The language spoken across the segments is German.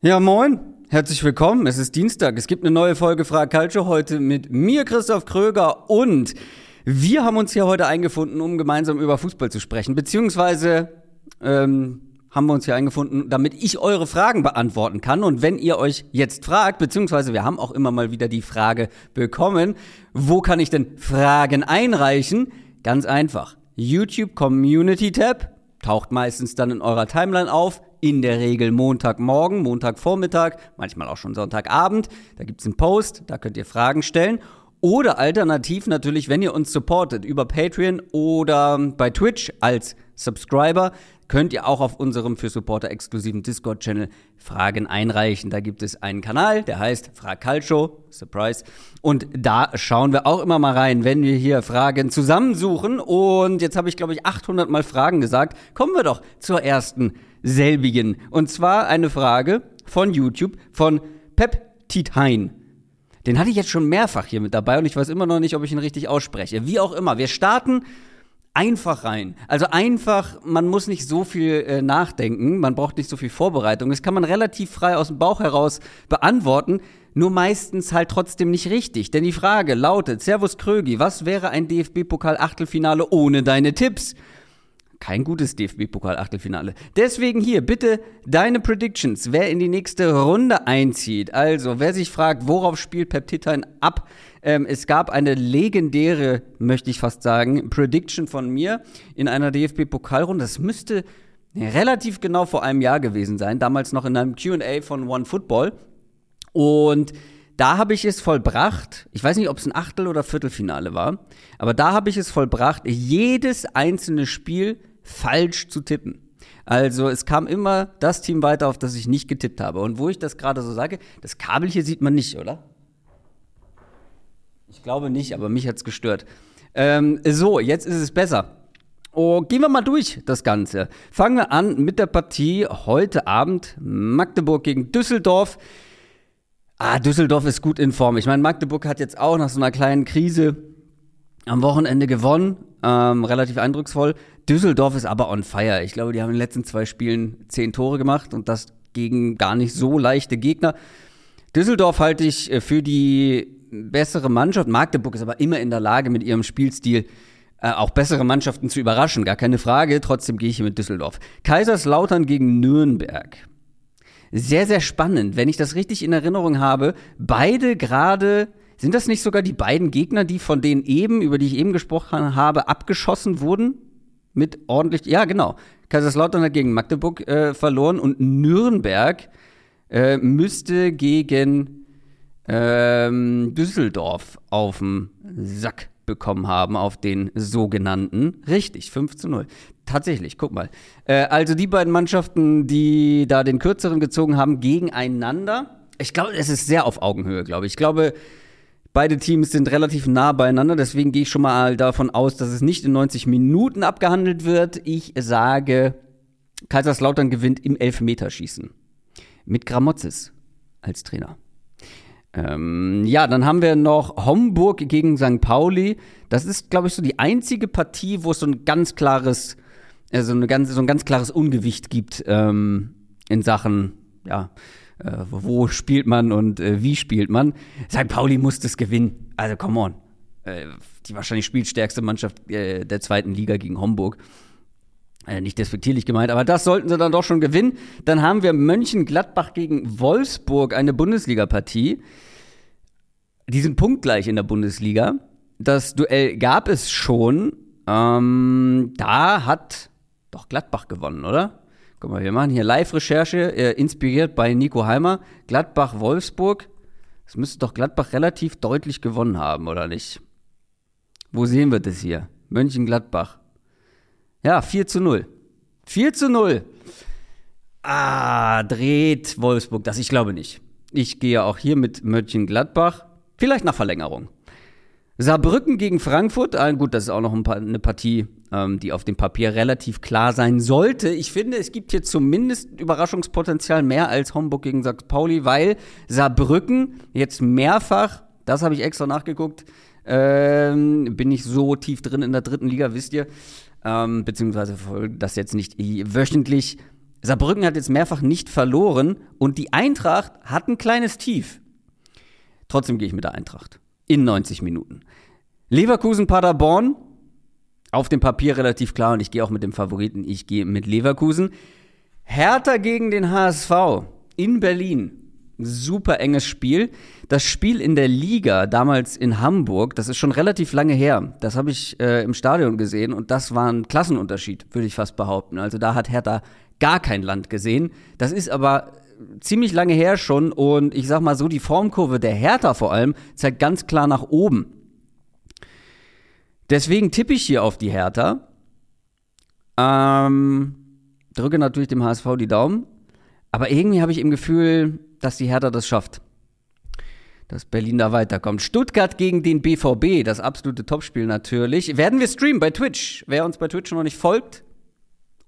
Ja, moin. Herzlich willkommen. Es ist Dienstag. Es gibt eine neue Folge Frag Culture heute mit mir, Christoph Kröger. Und wir haben uns hier heute eingefunden, um gemeinsam über Fußball zu sprechen. Beziehungsweise ähm, haben wir uns hier eingefunden, damit ich eure Fragen beantworten kann. Und wenn ihr euch jetzt fragt, beziehungsweise wir haben auch immer mal wieder die Frage bekommen, wo kann ich denn Fragen einreichen? Ganz einfach. YouTube Community Tab taucht meistens dann in eurer Timeline auf. In der Regel Montagmorgen, Montagvormittag, manchmal auch schon Sonntagabend. Da gibt's einen Post, da könnt ihr Fragen stellen. Oder alternativ natürlich, wenn ihr uns supportet über Patreon oder bei Twitch als Subscriber, könnt ihr auch auf unserem für Supporter exklusiven Discord-Channel Fragen einreichen. Da gibt es einen Kanal, der heißt Frag Calcio, Surprise. Und da schauen wir auch immer mal rein, wenn wir hier Fragen zusammensuchen. Und jetzt habe ich, glaube ich, 800 Mal Fragen gesagt. Kommen wir doch zur ersten selbigen. Und zwar eine Frage von YouTube von Pep Tithain. Den hatte ich jetzt schon mehrfach hier mit dabei und ich weiß immer noch nicht, ob ich ihn richtig ausspreche. Wie auch immer, wir starten einfach rein. Also einfach, man muss nicht so viel äh, nachdenken, man braucht nicht so viel Vorbereitung. Das kann man relativ frei aus dem Bauch heraus beantworten, nur meistens halt trotzdem nicht richtig. Denn die Frage lautet, Servus Krögi, was wäre ein DFB-Pokal-Achtelfinale ohne deine Tipps? Kein gutes DFB-Pokal-Achtelfinale. Deswegen hier bitte deine Predictions, wer in die nächste Runde einzieht. Also, wer sich fragt, worauf spielt Pep Titan ab? Ähm, es gab eine legendäre, möchte ich fast sagen, Prediction von mir in einer DFB-Pokalrunde. Das müsste relativ genau vor einem Jahr gewesen sein, damals noch in einem QA von One Football. Und da habe ich es vollbracht, ich weiß nicht, ob es ein Achtel- oder Viertelfinale war, aber da habe ich es vollbracht, jedes einzelne Spiel falsch zu tippen. Also es kam immer das Team weiter, auf das ich nicht getippt habe. Und wo ich das gerade so sage, das Kabel hier sieht man nicht, oder? Ich glaube nicht, aber mich hat es gestört. Ähm, so, jetzt ist es besser. Oh, gehen wir mal durch das Ganze. Fangen wir an mit der Partie heute Abend Magdeburg gegen Düsseldorf. Ah, Düsseldorf ist gut in Form. Ich meine, Magdeburg hat jetzt auch nach so einer kleinen Krise am Wochenende gewonnen. Ähm, relativ eindrucksvoll. Düsseldorf ist aber on fire. Ich glaube, die haben in den letzten zwei Spielen zehn Tore gemacht und das gegen gar nicht so leichte Gegner. Düsseldorf halte ich äh, für die bessere Mannschaft. Magdeburg ist aber immer in der Lage, mit ihrem Spielstil äh, auch bessere Mannschaften zu überraschen, gar keine Frage. Trotzdem gehe ich hier mit Düsseldorf. Kaiserslautern gegen Nürnberg. Sehr, sehr spannend. Wenn ich das richtig in Erinnerung habe, beide gerade, sind das nicht sogar die beiden Gegner, die von denen eben, über die ich eben gesprochen habe, abgeschossen wurden? Mit ordentlich, ja, genau. Kaiserslautern hat gegen Magdeburg äh, verloren und Nürnberg äh, müsste gegen ähm, Düsseldorf auf dem Sack bekommen haben, auf den sogenannten. Richtig, 5 zu 0. Tatsächlich, guck mal. Äh, also die beiden Mannschaften, die da den kürzeren gezogen haben, gegeneinander. Ich glaube, es ist sehr auf Augenhöhe, glaube ich. Ich glaube, beide Teams sind relativ nah beieinander, deswegen gehe ich schon mal davon aus, dass es nicht in 90 Minuten abgehandelt wird. Ich sage, Kaiserslautern gewinnt im Elfmeterschießen. Mit Gramozis als Trainer. Ähm, ja, dann haben wir noch Homburg gegen St. Pauli. Das ist, glaube ich, so die einzige Partie, wo es so ein ganz klares, also eine ganz, so ein ganz klares Ungewicht gibt ähm, in Sachen, ja, äh, wo spielt man und äh, wie spielt man. St. Pauli muss das gewinnen. Also, come on. Äh, die wahrscheinlich spielstärkste Mannschaft äh, der zweiten Liga gegen Homburg. Äh, nicht despektierlich gemeint, aber das sollten sie dann doch schon gewinnen. Dann haben wir Mönchengladbach gegen Wolfsburg, eine Bundesliga-Partie. Die sind punktgleich in der Bundesliga. Das Duell gab es schon. Ähm, da hat doch Gladbach gewonnen, oder? Guck mal, wir machen hier Live-Recherche, äh, inspiriert bei Nico Heimer. Gladbach-Wolfsburg. Es müsste doch Gladbach relativ deutlich gewonnen haben, oder nicht? Wo sehen wir das hier? Mönchengladbach. Ja, 4 zu 0. 4 zu 0. Ah, dreht Wolfsburg das? Ich glaube nicht. Ich gehe auch hier mit Mönchengladbach. Vielleicht nach Verlängerung. Saarbrücken gegen Frankfurt. Ah, gut, das ist auch noch ein paar, eine Partie, ähm, die auf dem Papier relativ klar sein sollte. Ich finde, es gibt hier zumindest Überraschungspotenzial mehr als Homburg gegen St. Pauli, weil Saarbrücken jetzt mehrfach, das habe ich extra nachgeguckt, ähm, bin ich so tief drin in der dritten Liga, wisst ihr, ähm, beziehungsweise das jetzt nicht wöchentlich. Saarbrücken hat jetzt mehrfach nicht verloren und die Eintracht hat ein kleines Tief. Trotzdem gehe ich mit der Eintracht. In 90 Minuten. Leverkusen, Paderborn. Auf dem Papier relativ klar und ich gehe auch mit dem Favoriten. Ich gehe mit Leverkusen. Hertha gegen den HSV in Berlin. Super enges Spiel. Das Spiel in der Liga, damals in Hamburg, das ist schon relativ lange her. Das habe ich äh, im Stadion gesehen und das war ein Klassenunterschied, würde ich fast behaupten. Also da hat Hertha gar kein Land gesehen. Das ist aber ziemlich lange her schon und ich sag mal so, die Formkurve der Hertha vor allem zeigt ganz klar nach oben. Deswegen tippe ich hier auf die Hertha. Ähm, drücke natürlich dem HSV die Daumen. Aber irgendwie habe ich im Gefühl, dass die Hertha das schafft. Dass Berlin da weiterkommt. Stuttgart gegen den BVB, das absolute Topspiel natürlich. Werden wir streamen bei Twitch. Wer uns bei Twitch noch nicht folgt,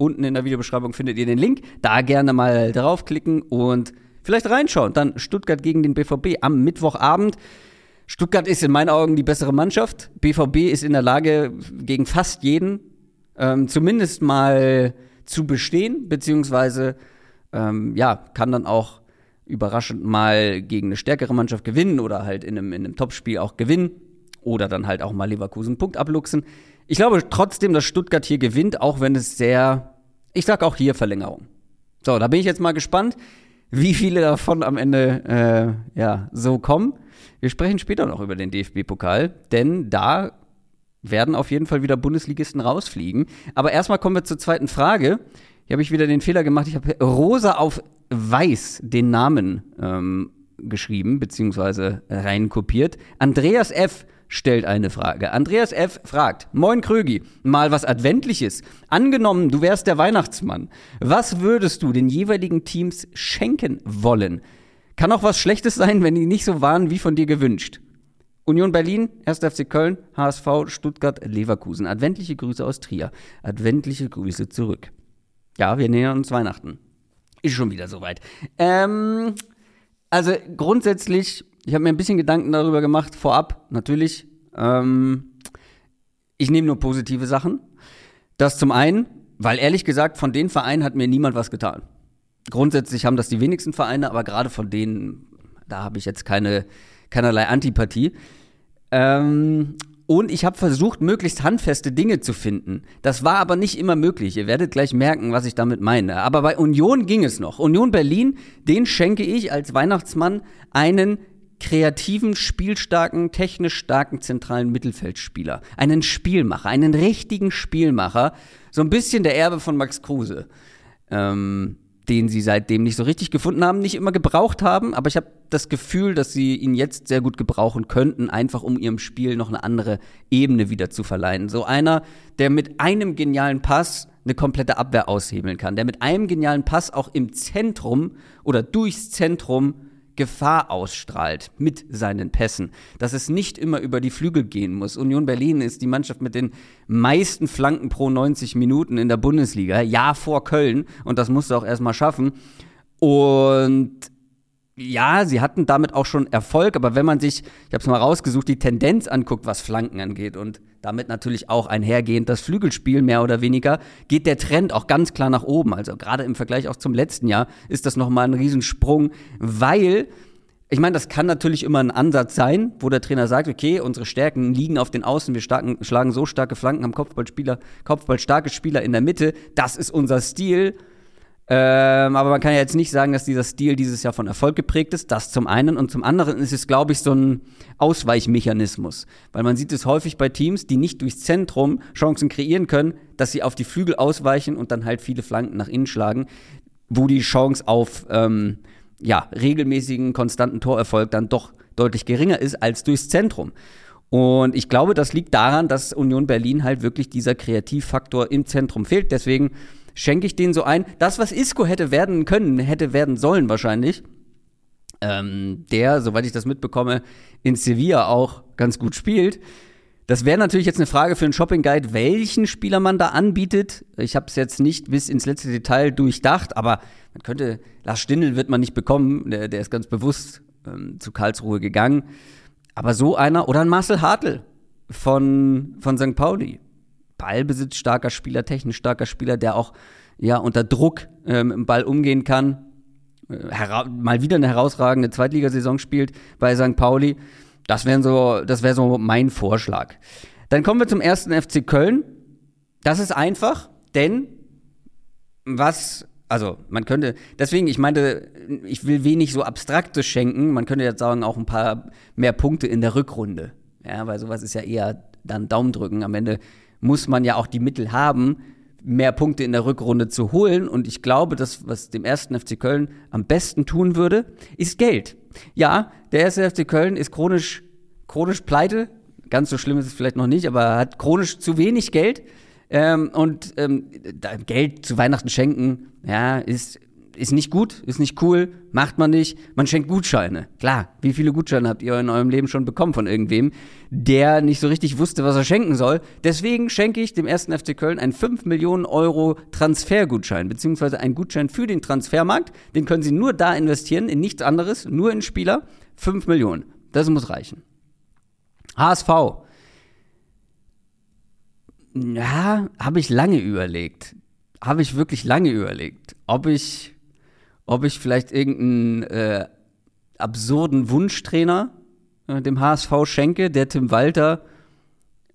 Unten in der Videobeschreibung findet ihr den Link. Da gerne mal draufklicken und vielleicht reinschauen. Dann Stuttgart gegen den BVB am Mittwochabend. Stuttgart ist in meinen Augen die bessere Mannschaft. BVB ist in der Lage, gegen fast jeden ähm, zumindest mal zu bestehen, beziehungsweise ähm, ja, kann dann auch überraschend mal gegen eine stärkere Mannschaft gewinnen oder halt in einem, in einem Topspiel auch gewinnen oder dann halt auch mal Leverkusen Punkt abluchsen. Ich glaube trotzdem, dass Stuttgart hier gewinnt, auch wenn es sehr, ich sag auch hier Verlängerung. So, da bin ich jetzt mal gespannt, wie viele davon am Ende äh, ja so kommen. Wir sprechen später noch über den DFB-Pokal, denn da werden auf jeden Fall wieder Bundesligisten rausfliegen. Aber erstmal kommen wir zur zweiten Frage. Hier habe ich wieder den Fehler gemacht. Ich habe Rosa auf Weiß den Namen ähm, geschrieben, beziehungsweise reinkopiert. Andreas F stellt eine Frage. Andreas F. fragt, Moin Krögi, mal was Adventliches. Angenommen, du wärst der Weihnachtsmann. Was würdest du den jeweiligen Teams schenken wollen? Kann auch was Schlechtes sein, wenn die nicht so waren, wie von dir gewünscht. Union Berlin, 1. FC Köln, HSV, Stuttgart, Leverkusen. Adventliche Grüße aus Trier. Adventliche Grüße zurück. Ja, wir nähern uns Weihnachten. Ist schon wieder soweit. Ähm, also grundsätzlich ich habe mir ein bisschen Gedanken darüber gemacht, vorab, natürlich. Ähm, ich nehme nur positive Sachen. Das zum einen, weil ehrlich gesagt, von den Vereinen hat mir niemand was getan. Grundsätzlich haben das die wenigsten Vereine, aber gerade von denen, da habe ich jetzt keine, keinerlei Antipathie. Ähm, und ich habe versucht, möglichst handfeste Dinge zu finden. Das war aber nicht immer möglich. Ihr werdet gleich merken, was ich damit meine. Aber bei Union ging es noch. Union Berlin, den schenke ich als Weihnachtsmann einen kreativen, spielstarken, technisch starken zentralen Mittelfeldspieler. Einen Spielmacher, einen richtigen Spielmacher. So ein bisschen der Erbe von Max Kruse. Ähm, den sie seitdem nicht so richtig gefunden haben, nicht immer gebraucht haben, aber ich habe das Gefühl, dass sie ihn jetzt sehr gut gebrauchen könnten, einfach um ihrem Spiel noch eine andere Ebene wieder zu verleihen. So einer, der mit einem genialen Pass eine komplette Abwehr aushebeln kann, der mit einem genialen Pass auch im Zentrum oder durchs Zentrum Gefahr ausstrahlt mit seinen Pässen, dass es nicht immer über die Flügel gehen muss. Union Berlin ist die Mannschaft mit den meisten Flanken pro 90 Minuten in der Bundesliga, ja vor Köln und das musst du auch erstmal schaffen. Und ja, sie hatten damit auch schon Erfolg, aber wenn man sich, ich habe es mal rausgesucht, die Tendenz anguckt, was Flanken angeht und damit natürlich auch einhergehend das Flügelspiel mehr oder weniger, geht der Trend auch ganz klar nach oben. Also gerade im Vergleich auch zum letzten Jahr ist das nochmal ein Riesensprung, weil ich meine, das kann natürlich immer ein Ansatz sein, wo der Trainer sagt, okay, unsere Stärken liegen auf den Außen, wir starken, schlagen so starke Flanken, haben Kopfballspieler, Kopfballstarke Spieler in der Mitte, das ist unser Stil ähm, aber man kann ja jetzt nicht sagen, dass dieser Stil dieses Jahr von Erfolg geprägt ist. Das zum einen. Und zum anderen ist es, glaube ich, so ein Ausweichmechanismus. Weil man sieht es häufig bei Teams, die nicht durchs Zentrum Chancen kreieren können, dass sie auf die Flügel ausweichen und dann halt viele Flanken nach innen schlagen, wo die Chance auf ähm, ja, regelmäßigen, konstanten Torerfolg dann doch deutlich geringer ist als durchs Zentrum. Und ich glaube, das liegt daran, dass Union Berlin halt wirklich dieser Kreativfaktor im Zentrum fehlt. Deswegen schenke ich denen so ein. Das, was Isco hätte werden können, hätte werden sollen wahrscheinlich. Ähm, der, soweit ich das mitbekomme, in Sevilla auch ganz gut spielt. Das wäre natürlich jetzt eine Frage für einen Shopping Guide, welchen Spieler man da anbietet. Ich habe es jetzt nicht bis ins letzte Detail durchdacht, aber man könnte, Lars Stindl wird man nicht bekommen, der, der ist ganz bewusst ähm, zu Karlsruhe gegangen. Aber so einer, oder ein Marcel Hartl von, von St. Pauli ballbesitzstarker Spieler, technisch starker Spieler, der auch ja unter Druck ähm, im Ball umgehen kann. Äh, mal wieder eine herausragende Zweitligasaison spielt bei St. Pauli. Das wäre so, das wäre so mein Vorschlag. Dann kommen wir zum ersten FC Köln. Das ist einfach, denn was, also man könnte, deswegen, ich meinte, ich will wenig so Abstraktes schenken. Man könnte jetzt sagen, auch ein paar mehr Punkte in der Rückrunde. Ja, weil sowas ist ja eher dann Daumen drücken. Am Ende muss man ja auch die Mittel haben, mehr Punkte in der Rückrunde zu holen. Und ich glaube, das, was dem ersten FC Köln am besten tun würde, ist Geld. Ja, der erste FC Köln ist chronisch, chronisch pleite. Ganz so schlimm ist es vielleicht noch nicht, aber hat chronisch zu wenig Geld. Ähm, und ähm, Geld zu Weihnachten schenken, ja, ist ist nicht gut, ist nicht cool, macht man nicht. Man schenkt Gutscheine. Klar, wie viele Gutscheine habt ihr in eurem Leben schon bekommen von irgendwem, der nicht so richtig wusste, was er schenken soll? Deswegen schenke ich dem ersten FC Köln einen 5 Millionen Euro Transfergutschein, beziehungsweise einen Gutschein für den Transfermarkt. Den können Sie nur da investieren, in nichts anderes, nur in Spieler. 5 Millionen. Das muss reichen. HSV. Ja, habe ich lange überlegt. Habe ich wirklich lange überlegt, ob ich ob ich vielleicht irgendeinen äh, absurden Wunschtrainer äh, dem HSV schenke, der Tim Walter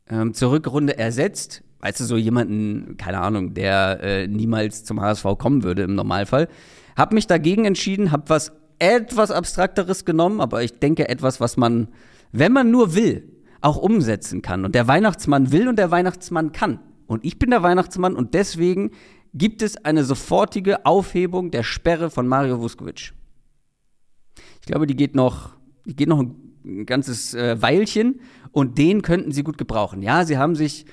ähm, zur Rückrunde ersetzt. Weißt du, so jemanden, keine Ahnung, der äh, niemals zum HSV kommen würde im Normalfall. Hab mich dagegen entschieden, hab was etwas Abstrakteres genommen, aber ich denke etwas, was man, wenn man nur will, auch umsetzen kann. Und der Weihnachtsmann will und der Weihnachtsmann kann. Und ich bin der Weihnachtsmann und deswegen gibt es eine sofortige Aufhebung der Sperre von Mario Vuskovic. Ich glaube, die geht noch, die geht noch ein ganzes äh, Weilchen und den könnten sie gut gebrauchen. Ja, sie haben sich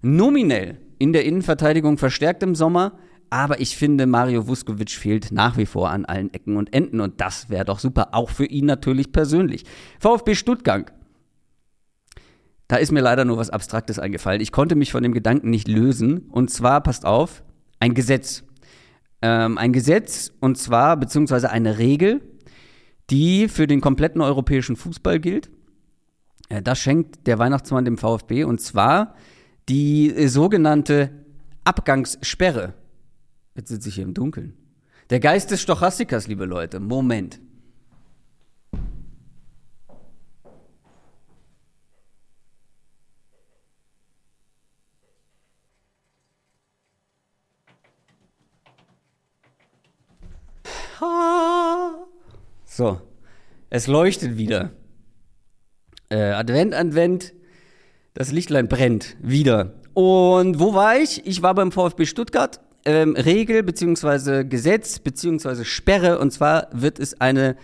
nominell in der Innenverteidigung verstärkt im Sommer, aber ich finde, Mario Vuskovic fehlt nach wie vor an allen Ecken und Enden und das wäre doch super, auch für ihn natürlich persönlich. VfB Stuttgart. Da ist mir leider nur was Abstraktes eingefallen. Ich konnte mich von dem Gedanken nicht lösen. Und zwar, passt auf, ein Gesetz. Ähm, ein Gesetz und zwar, beziehungsweise eine Regel, die für den kompletten europäischen Fußball gilt. Äh, das schenkt der Weihnachtsmann dem VfB und zwar die äh, sogenannte Abgangssperre. Jetzt sitze ich hier im Dunkeln. Der Geist des Stochastikers, liebe Leute. Moment. So, es leuchtet wieder. Äh, Advent, Advent, das Lichtlein brennt wieder. Und wo war ich? Ich war beim VfB Stuttgart. Ähm, Regel beziehungsweise Gesetz beziehungsweise Sperre. Und zwar wird es eine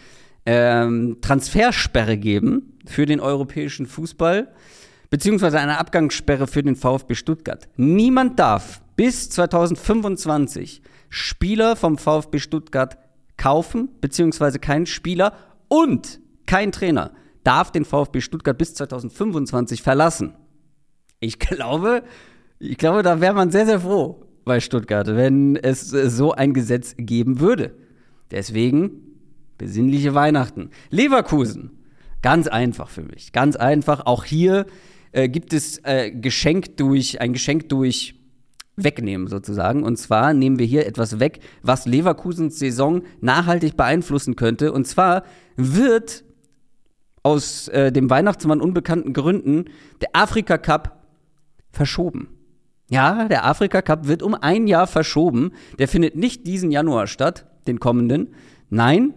ähm, Transfersperre geben für den europäischen Fußball beziehungsweise eine Abgangssperre für den VfB Stuttgart. Niemand darf bis 2025 Spieler vom VfB Stuttgart kaufen, beziehungsweise kein Spieler und kein Trainer darf den VfB Stuttgart bis 2025 verlassen. Ich glaube, ich glaube, da wäre man sehr, sehr froh bei Stuttgart, wenn es so ein Gesetz geben würde. Deswegen besinnliche Weihnachten. Leverkusen, ganz einfach für mich, ganz einfach. Auch hier äh, gibt es äh, Geschenk durch ein Geschenk durch wegnehmen sozusagen. Und zwar nehmen wir hier etwas weg, was Leverkusens Saison nachhaltig beeinflussen könnte. Und zwar wird aus äh, dem Weihnachtsmann unbekannten Gründen der Afrika Cup verschoben. Ja, der Afrika Cup wird um ein Jahr verschoben. Der findet nicht diesen Januar statt, den kommenden. Nein.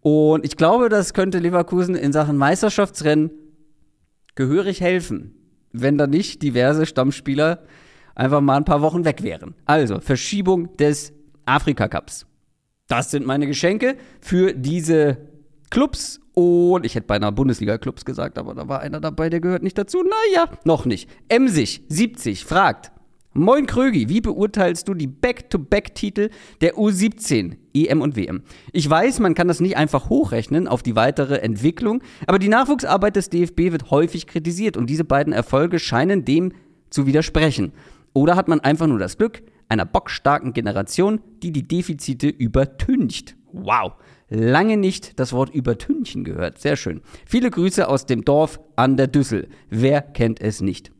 Und ich glaube, das könnte Leverkusen in Sachen Meisterschaftsrennen gehörig helfen, wenn da nicht diverse Stammspieler einfach mal ein paar Wochen weg wären. Also, Verschiebung des Afrika Cups. Das sind meine Geschenke für diese Clubs. Und ich hätte beinahe Bundesliga-Clubs gesagt, aber da war einer dabei, der gehört nicht dazu. Naja, noch nicht. Emsig, 70, fragt. Moin Krögi, wie beurteilst du die Back-to-Back-Titel der U17, EM und WM? Ich weiß, man kann das nicht einfach hochrechnen auf die weitere Entwicklung, aber die Nachwuchsarbeit des DFB wird häufig kritisiert und diese beiden Erfolge scheinen dem zu widersprechen. Oder hat man einfach nur das Glück einer bockstarken Generation, die die Defizite übertüncht? Wow, lange nicht das Wort übertünchen gehört. Sehr schön. Viele Grüße aus dem Dorf an der Düssel. Wer kennt es nicht?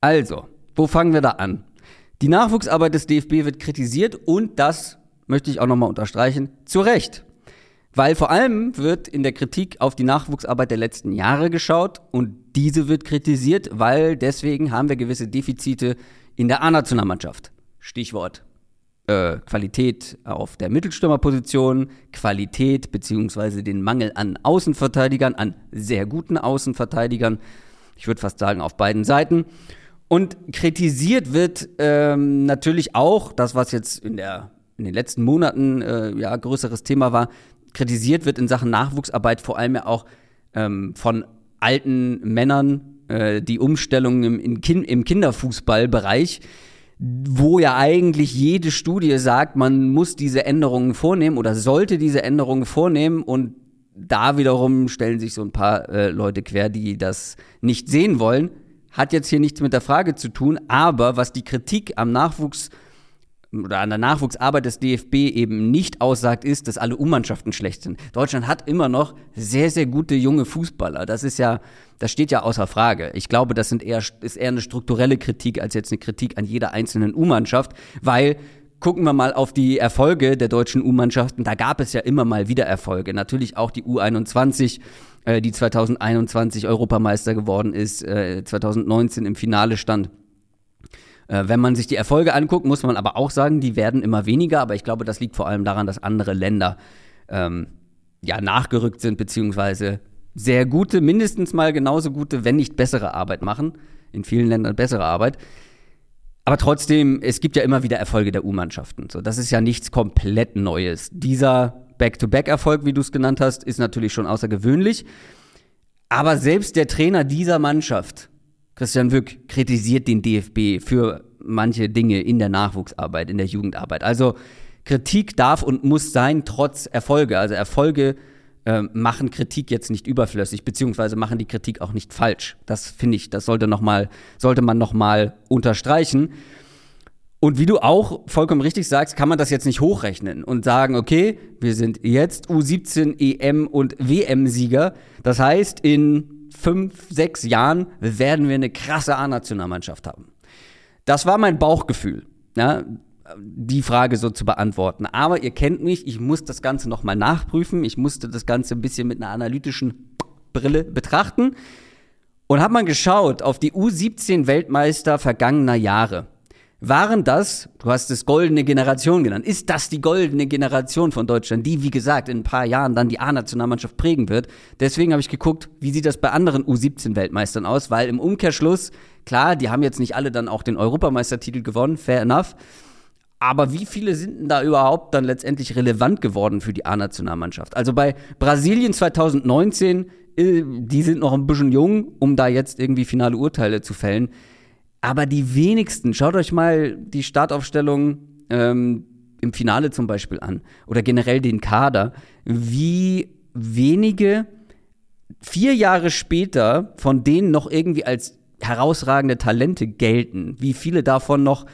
Also, wo fangen wir da an? Die Nachwuchsarbeit des DFB wird kritisiert und das möchte ich auch nochmal unterstreichen, zu Recht. Weil vor allem wird in der Kritik auf die Nachwuchsarbeit der letzten Jahre geschaut und diese wird kritisiert, weil deswegen haben wir gewisse Defizite in der A-Nationalmannschaft. Stichwort äh, Qualität auf der Mittelstürmerposition, Qualität beziehungsweise den Mangel an Außenverteidigern, an sehr guten Außenverteidigern. Ich würde fast sagen auf beiden Seiten. Und kritisiert wird ähm, natürlich auch, das was jetzt in, der, in den letzten Monaten äh, ja größeres Thema war, kritisiert wird in Sachen Nachwuchsarbeit vor allem ja auch ähm, von alten Männern äh, die Umstellung im, in im Kinderfußballbereich, wo ja eigentlich jede Studie sagt, man muss diese Änderungen vornehmen oder sollte diese Änderungen vornehmen und da wiederum stellen sich so ein paar äh, Leute quer, die das nicht sehen wollen. Hat jetzt hier nichts mit der Frage zu tun, aber was die Kritik am Nachwuchs oder an der Nachwuchsarbeit des DFB eben nicht aussagt, ist, dass alle U-Mannschaften schlecht sind. Deutschland hat immer noch sehr, sehr gute junge Fußballer. Das ist ja, das steht ja außer Frage. Ich glaube, das sind eher, ist eher eine strukturelle Kritik als jetzt eine Kritik an jeder einzelnen U-Mannschaft, weil gucken wir mal auf die Erfolge der deutschen U-Mannschaften. Da gab es ja immer mal wieder Erfolge. Natürlich auch die U21, äh, die 2021 Europameister geworden ist, äh, 2019 im Finale stand. Äh, wenn man sich die Erfolge anguckt, muss man aber auch sagen, die werden immer weniger. Aber ich glaube, das liegt vor allem daran, dass andere Länder ähm, ja nachgerückt sind, beziehungsweise sehr gute, mindestens mal genauso gute, wenn nicht bessere Arbeit machen. In vielen Ländern bessere Arbeit. Aber trotzdem, es gibt ja immer wieder Erfolge der U-Mannschaften. So, das ist ja nichts komplett Neues. Dieser Back-to-Back-Erfolg, wie du es genannt hast, ist natürlich schon außergewöhnlich. Aber selbst der Trainer dieser Mannschaft Christian Wück kritisiert den DFB für manche Dinge in der Nachwuchsarbeit, in der Jugendarbeit. Also Kritik darf und muss sein, trotz Erfolge. Also Erfolge äh, machen Kritik jetzt nicht überflüssig, beziehungsweise machen die Kritik auch nicht falsch. Das finde ich, das sollte, noch mal, sollte man nochmal unterstreichen. Und wie du auch vollkommen richtig sagst, kann man das jetzt nicht hochrechnen und sagen, okay, wir sind jetzt U17 EM und WM-Sieger. Das heißt, in fünf, sechs Jahren werden wir eine krasse A-Nationalmannschaft haben. Das war mein Bauchgefühl, ja, die Frage so zu beantworten. Aber ihr kennt mich, ich muss das Ganze nochmal nachprüfen. Ich musste das Ganze ein bisschen mit einer analytischen Brille betrachten und habe mal geschaut auf die U17 Weltmeister vergangener Jahre. Waren das, du hast es goldene Generation genannt, ist das die goldene Generation von Deutschland, die, wie gesagt, in ein paar Jahren dann die A-Nationalmannschaft prägen wird? Deswegen habe ich geguckt, wie sieht das bei anderen U17-Weltmeistern aus, weil im Umkehrschluss, klar, die haben jetzt nicht alle dann auch den Europameistertitel gewonnen, fair enough. Aber wie viele sind denn da überhaupt dann letztendlich relevant geworden für die A-Nationalmannschaft? Also bei Brasilien 2019, äh, die sind noch ein bisschen jung, um da jetzt irgendwie finale Urteile zu fällen. Aber die wenigsten, schaut euch mal die Startaufstellung ähm, im Finale zum Beispiel an oder generell den Kader, wie wenige vier Jahre später von denen noch irgendwie als herausragende Talente gelten, wie viele davon noch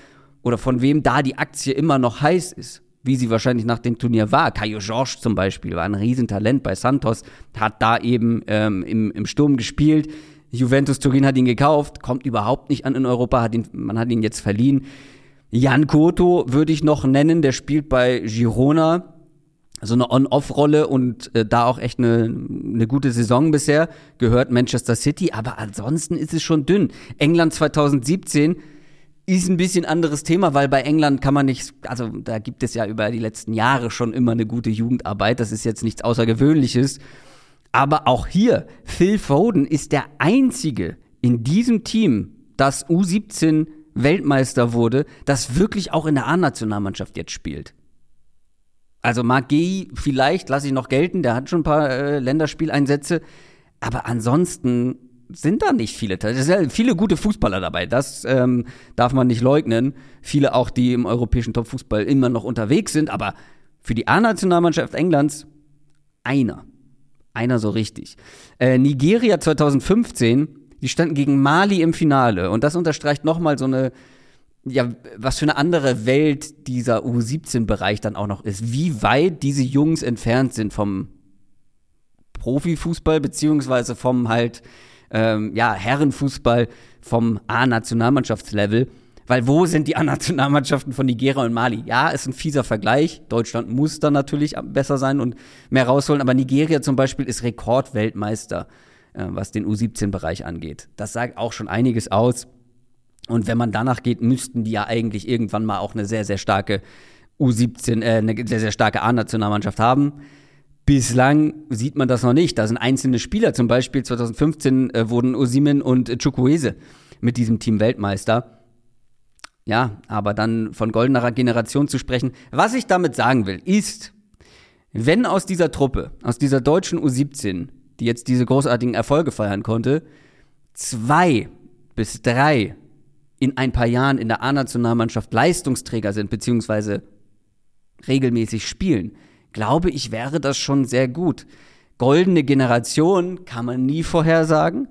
oder von wem da die Aktie immer noch heiß ist, wie sie wahrscheinlich nach dem Turnier war. Caio George zum Beispiel war ein Riesentalent bei Santos, hat da eben ähm, im, im Sturm gespielt, Juventus Turin hat ihn gekauft, kommt überhaupt nicht an in Europa, hat ihn, man hat ihn jetzt verliehen. Jan Koto würde ich noch nennen, der spielt bei Girona so eine On-Off-Rolle und äh, da auch echt eine, eine gute Saison bisher, gehört Manchester City, aber ansonsten ist es schon dünn. England 2017 ist ein bisschen anderes Thema, weil bei England kann man nicht, also da gibt es ja über die letzten Jahre schon immer eine gute Jugendarbeit, das ist jetzt nichts Außergewöhnliches. Aber auch hier, Phil Foden ist der einzige in diesem Team, das U17 Weltmeister wurde, das wirklich auch in der A-Nationalmannschaft jetzt spielt. Also Gay vielleicht lasse ich noch gelten, der hat schon ein paar äh, Länderspieleinsätze, aber ansonsten sind da nicht viele. Es sind viele gute Fußballer dabei, das ähm, darf man nicht leugnen. Viele auch, die im europäischen Topfußball immer noch unterwegs sind, aber für die A-Nationalmannschaft Englands einer. Einer so richtig. Äh, Nigeria 2015, die standen gegen Mali im Finale. Und das unterstreicht nochmal so eine, ja, was für eine andere Welt dieser U17-Bereich dann auch noch ist. Wie weit diese Jungs entfernt sind vom Profifußball, beziehungsweise vom halt ähm, ja, Herrenfußball vom A-Nationalmannschaftslevel. Weil wo sind die A-Nationalmannschaften von Nigeria und Mali? Ja, ist ein fieser Vergleich. Deutschland muss dann natürlich besser sein und mehr rausholen. Aber Nigeria zum Beispiel ist Rekordweltmeister, äh, was den U17-Bereich angeht. Das sagt auch schon einiges aus. Und wenn man danach geht, müssten die ja eigentlich irgendwann mal auch eine sehr, sehr starke U17, äh, eine sehr, sehr starke A-Nationalmannschaft haben. Bislang sieht man das noch nicht. Da sind einzelne Spieler, zum Beispiel 2015 äh, wurden Osimen und Chukwueze mit diesem Team Weltmeister. Ja, aber dann von goldener Generation zu sprechen. Was ich damit sagen will, ist, wenn aus dieser Truppe, aus dieser deutschen U17, die jetzt diese großartigen Erfolge feiern konnte, zwei bis drei in ein paar Jahren in der A-Nationalmannschaft Leistungsträger sind, beziehungsweise regelmäßig spielen, glaube ich, wäre das schon sehr gut. Goldene Generation kann man nie vorhersagen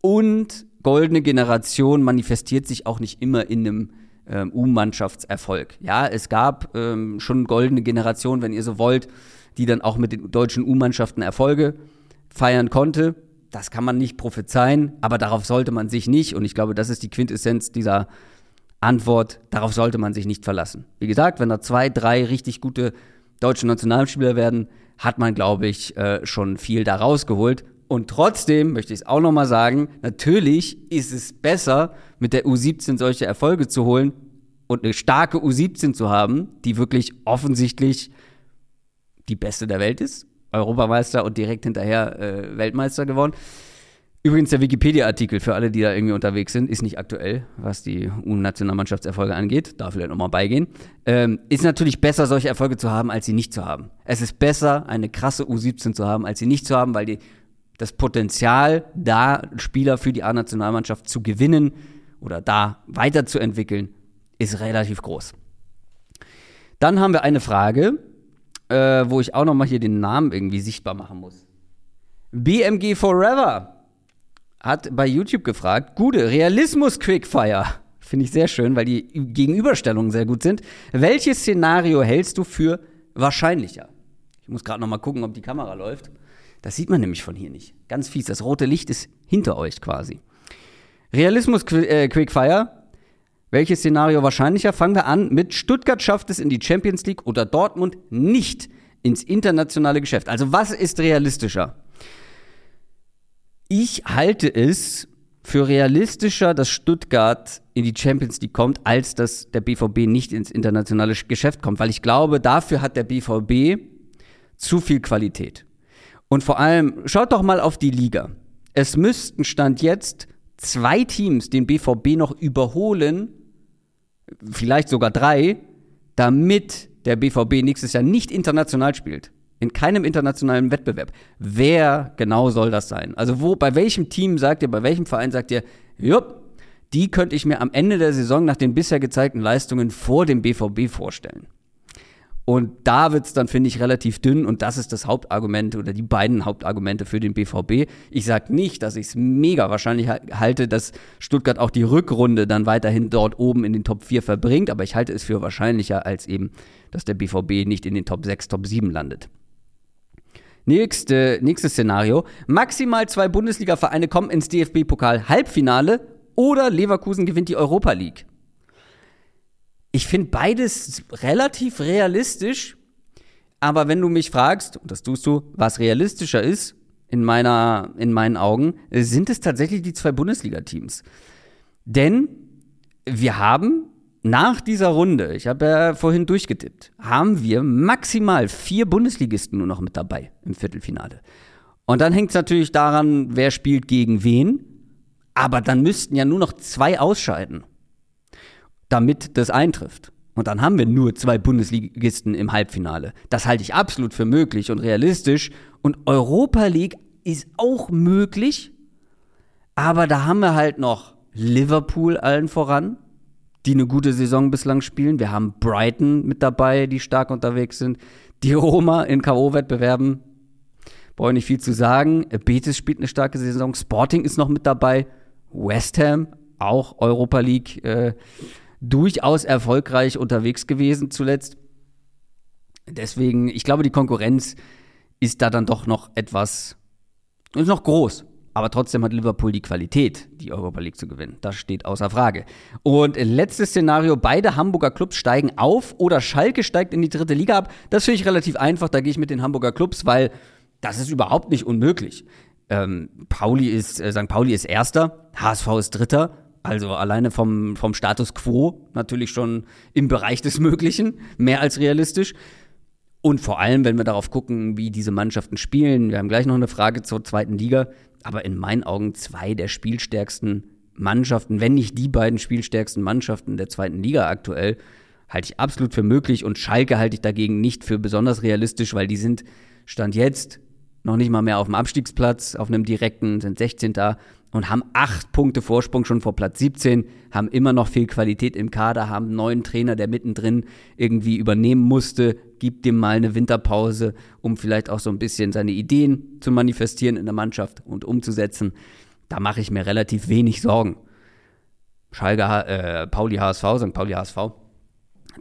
und goldene Generation manifestiert sich auch nicht immer in einem ähm, U-Mannschaftserfolg. Ja, es gab ähm, schon goldene Generationen, wenn ihr so wollt, die dann auch mit den deutschen U-Mannschaften Erfolge feiern konnte. Das kann man nicht prophezeien, aber darauf sollte man sich nicht, und ich glaube, das ist die Quintessenz dieser Antwort, darauf sollte man sich nicht verlassen. Wie gesagt, wenn da zwei, drei richtig gute deutsche Nationalspieler werden, hat man, glaube ich, äh, schon viel da rausgeholt. Und trotzdem möchte ich es auch nochmal sagen, natürlich ist es besser, mit der U17 solche Erfolge zu holen und eine starke U17 zu haben, die wirklich offensichtlich die beste der Welt ist. Europameister und direkt hinterher äh, Weltmeister geworden. Übrigens, der Wikipedia-Artikel für alle, die da irgendwie unterwegs sind, ist nicht aktuell, was die U-Nationalmannschaftserfolge angeht. Darf vielleicht nochmal beigehen. Ähm, ist natürlich besser, solche Erfolge zu haben, als sie nicht zu haben. Es ist besser, eine krasse U17 zu haben, als sie nicht zu haben, weil die, das Potenzial, da Spieler für die A-Nationalmannschaft zu gewinnen oder da weiterzuentwickeln, ist relativ groß. Dann haben wir eine Frage, äh, wo ich auch nochmal hier den Namen irgendwie sichtbar machen muss. BMG Forever hat bei YouTube gefragt, gute Realismus Quickfire. Finde ich sehr schön, weil die Gegenüberstellungen sehr gut sind. Welches Szenario hältst du für wahrscheinlicher? Ich muss gerade noch mal gucken, ob die Kamera läuft. Das sieht man nämlich von hier nicht. Ganz fies. Das rote Licht ist hinter euch quasi. Realismus äh, Quickfire. Welches Szenario wahrscheinlicher? Fangen wir an mit Stuttgart schafft es in die Champions League oder Dortmund nicht ins internationale Geschäft. Also was ist realistischer? Ich halte es für realistischer, dass Stuttgart in die Champions League kommt, als dass der BVB nicht ins internationale Geschäft kommt, weil ich glaube, dafür hat der BVB zu viel Qualität. Und vor allem, schaut doch mal auf die Liga. Es müssten Stand jetzt zwei Teams den BVB noch überholen, vielleicht sogar drei, damit der BVB nächstes Jahr nicht international spielt. In keinem internationalen Wettbewerb. Wer genau soll das sein? Also wo, bei welchem Team sagt ihr, bei welchem Verein sagt ihr, jupp, die könnte ich mir am Ende der Saison nach den bisher gezeigten Leistungen vor dem BVB vorstellen. Und da wird es dann, finde ich, relativ dünn und das ist das Hauptargument oder die beiden Hauptargumente für den BVB. Ich sage nicht, dass ich es mega wahrscheinlich halte, dass Stuttgart auch die Rückrunde dann weiterhin dort oben in den Top 4 verbringt, aber ich halte es für wahrscheinlicher als eben, dass der BVB nicht in den Top 6, Top 7 landet. Nächste, nächstes Szenario. Maximal zwei Bundesliga-Vereine kommen ins DFB-Pokal-Halbfinale oder Leverkusen gewinnt die Europa League. Ich finde beides relativ realistisch, aber wenn du mich fragst, und das tust du, was realistischer ist, in, meiner, in meinen Augen, sind es tatsächlich die zwei Bundesliga-Teams. Denn wir haben nach dieser Runde, ich habe ja vorhin durchgetippt, haben wir maximal vier Bundesligisten nur noch mit dabei im Viertelfinale. Und dann hängt es natürlich daran, wer spielt gegen wen. Aber dann müssten ja nur noch zwei ausscheiden, damit das eintrifft. Und dann haben wir nur zwei Bundesligisten im Halbfinale. Das halte ich absolut für möglich und realistisch. Und Europa League ist auch möglich. Aber da haben wir halt noch Liverpool allen voran die eine gute Saison bislang spielen. Wir haben Brighton mit dabei, die stark unterwegs sind. Die Roma in K.O.-Wettbewerben. Brauche ich nicht viel zu sagen. Betis spielt eine starke Saison. Sporting ist noch mit dabei. West Ham, auch Europa League, äh, durchaus erfolgreich unterwegs gewesen zuletzt. Deswegen, ich glaube, die Konkurrenz ist da dann doch noch etwas, ist noch groß. aber trotzdem hat Liverpool die Qualität, die Europa League zu gewinnen. Das steht außer Frage. Und letztes Szenario, beide Hamburger Clubs steigen auf oder Schalke steigt in die dritte Liga ab. Das finde ich relativ einfach, da gehe ich mit den Hamburger Clubs, weil das ist überhaupt nicht unmöglich. Ähm, Pauli ist, äh, St. Pauli ist Erster, HSV ist Dritter. Also alleine vom, vom Status quo natürlich schon im Bereich des Möglichen, mehr als realistisch. Und vor allem, wenn wir darauf gucken, wie diese Mannschaften spielen, wir haben gleich noch eine Frage zur zweiten Liga, aber in meinen Augen zwei der spielstärksten Mannschaften, wenn nicht die beiden spielstärksten Mannschaften der zweiten Liga aktuell, halte ich absolut für möglich. Und Schalke halte ich dagegen nicht für besonders realistisch, weil die sind Stand jetzt noch nicht mal mehr auf dem Abstiegsplatz, auf einem direkten, sind 16 da und haben acht Punkte Vorsprung schon vor Platz 17, haben immer noch viel Qualität im Kader, haben einen neuen Trainer, der mittendrin irgendwie übernehmen musste, gibt dem mal eine Winterpause, um vielleicht auch so ein bisschen seine Ideen zu manifestieren in der Mannschaft und umzusetzen. Da mache ich mir relativ wenig Sorgen. Schalke, äh, Pauli HSV, St. Pauli HSV,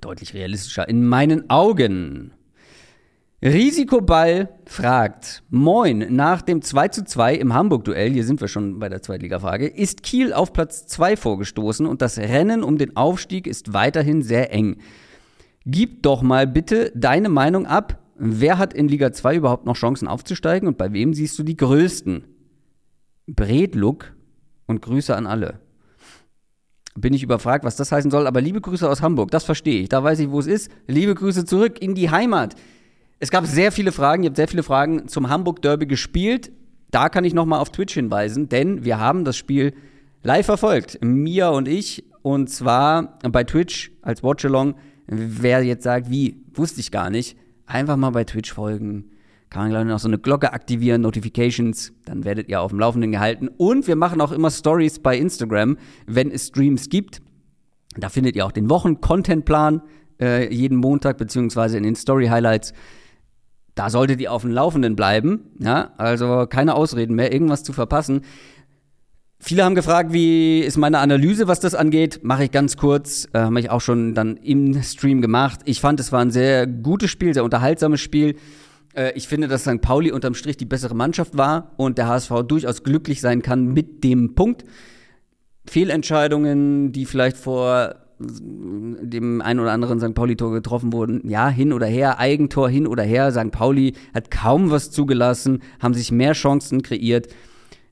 deutlich realistischer in meinen Augen. Risikoball fragt, moin, nach dem 2 zu 2 im Hamburg-Duell, hier sind wir schon bei der Zweitliga-Frage, ist Kiel auf Platz 2 vorgestoßen und das Rennen um den Aufstieg ist weiterhin sehr eng. Gib doch mal bitte deine Meinung ab. Wer hat in Liga 2 überhaupt noch Chancen aufzusteigen und bei wem siehst du die größten? Bredluck und Grüße an alle. Bin ich überfragt, was das heißen soll, aber liebe Grüße aus Hamburg, das verstehe ich. Da weiß ich, wo es ist. Liebe Grüße zurück in die Heimat. Es gab sehr viele Fragen, ihr habt sehr viele Fragen zum Hamburg Derby gespielt. Da kann ich nochmal auf Twitch hinweisen, denn wir haben das Spiel live verfolgt, Mia und ich, und zwar bei Twitch als Watchalong. Wer jetzt sagt, wie, wusste ich gar nicht, einfach mal bei Twitch folgen. Kann man, glaube ich, noch so eine Glocke aktivieren, Notifications, dann werdet ihr auf dem Laufenden gehalten. Und wir machen auch immer Stories bei Instagram, wenn es Streams gibt. Da findet ihr auch den Wochen-Contentplan äh, jeden Montag, beziehungsweise in den Story-Highlights da solltet ihr auf dem Laufenden bleiben. Ja, also keine Ausreden mehr, irgendwas zu verpassen. Viele haben gefragt, wie ist meine Analyse, was das angeht. Mache ich ganz kurz. Äh, Habe ich auch schon dann im Stream gemacht. Ich fand, es war ein sehr gutes Spiel, sehr unterhaltsames Spiel. Äh, ich finde, dass St. Pauli unterm Strich die bessere Mannschaft war und der HSV durchaus glücklich sein kann mit dem Punkt. Fehlentscheidungen, die vielleicht vor dem ein oder anderen St. Pauli-Tor getroffen wurden. Ja, hin oder her, Eigentor hin oder her. St. Pauli hat kaum was zugelassen, haben sich mehr Chancen kreiert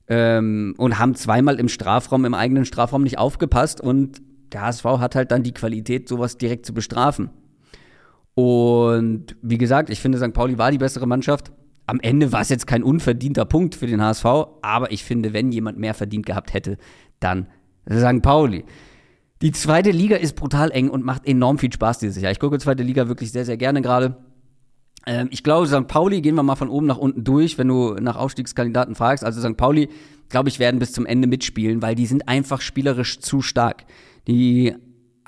ähm, und haben zweimal im Strafraum, im eigenen Strafraum nicht aufgepasst. Und der HSV hat halt dann die Qualität, sowas direkt zu bestrafen. Und wie gesagt, ich finde, St. Pauli war die bessere Mannschaft. Am Ende war es jetzt kein unverdienter Punkt für den HSV, aber ich finde, wenn jemand mehr verdient gehabt hätte, dann St. Pauli. Die zweite Liga ist brutal eng und macht enorm viel Spaß dieses Jahr. Ich gucke zweite Liga wirklich sehr, sehr gerne gerade. Ähm, ich glaube, St. Pauli, gehen wir mal von oben nach unten durch, wenn du nach Aufstiegskandidaten fragst. Also St. Pauli, glaube ich, werden bis zum Ende mitspielen, weil die sind einfach spielerisch zu stark. Die